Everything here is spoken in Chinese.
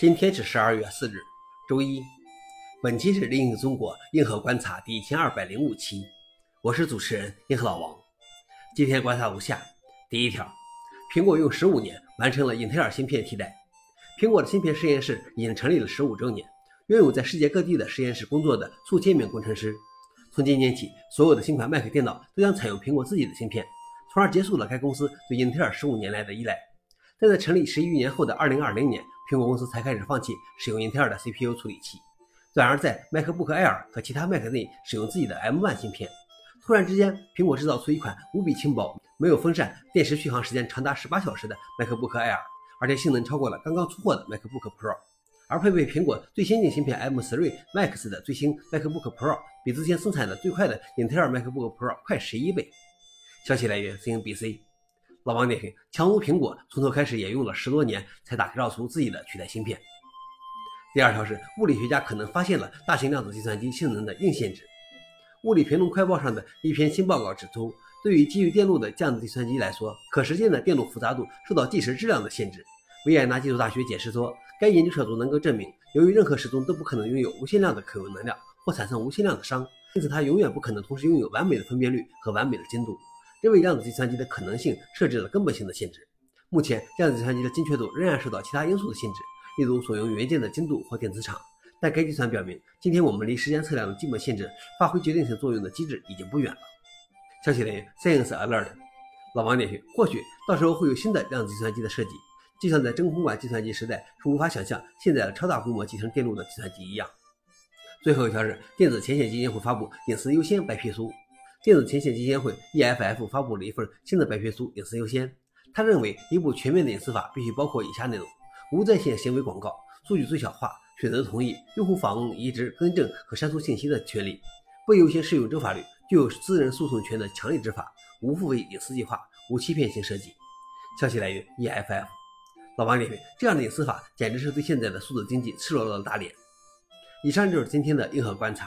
今天是十二月四日，周一。本期是《另一个中国硬核观察》第一千二百零五期，我是主持人硬核老王。今天观察如下：第一条，苹果用十五年完成了英特尔芯片替代。苹果的芯片实验室已经成立了十五周年，拥有在世界各地的实验室工作的数千名工程师。从今年起，所有的新款 Mac 电脑都将采用苹果自己的芯片，从而结束了该公司对英特尔十五年来的依赖。但在成立十余年后的二零二零年，苹果公司才开始放弃使用英特尔的 CPU 处理器，转而在 MacBook Air 和其他 Mac 内使用自己的 M1 芯片。突然之间，苹果制造出一款无比轻薄、没有风扇、电池续航时间长达十八小时的 MacBook Air，而且性能超过了刚刚出货的 MacBook Pro。而配备苹果最先进芯片 M3 Max 的最新 MacBook Pro，比之前生产的最快的英特尔 MacBook Pro 快十一倍。消息来源：CNBC。老王点评：强如苹果，从头开始也用了十多年才打造出自己的取代芯片。第二条是，物理学家可能发现了大型量子计算机性能的硬限制。物理评论快报上的一篇新报告指出，对于基于电路的量子计算机来说，可实现的电路复杂度受到计时质量的限制。维也纳技术大学解释说，该研究小组能够证明，由于任何时钟都不可能拥有无限量的可用能量或产生无限量的熵，因此它永远不可能同时拥有完美的分辨率和完美的精度。这为量子计算机的可能性设置了根本性的限制。目前，量子计算机的精确度仍然受到其他因素的限制，例如所用元件的精度或电磁场。但该计算表明，今天我们离时间测量的基本限制发挥决定性作用的机制已经不远了。消息来源：Science Alert。老王点评：或许到时候会有新的量子计算机的设计，就像在真空管计算机时代是无法想象现在的超大规模集成电路的计算机一样。最后一条是，电子前线基金会发布隐私优先白皮书。电子前线基金会 （EFF） 发布了一份新的白皮书《隐私优先》。他认为，一部全面的隐私法必须包括以下内容：无在线行为广告、数据最小化、选择同意、用户访问、移植、更正和删除信息的权利、不优先适用州法律、具有私人诉讼权的强力执法、无付费隐私计划、无欺骗性设计。消息来源：EFF。老王点评：这样的隐私法简直是对现在的数字经济赤裸裸的打脸。以上就是今天的硬核观察。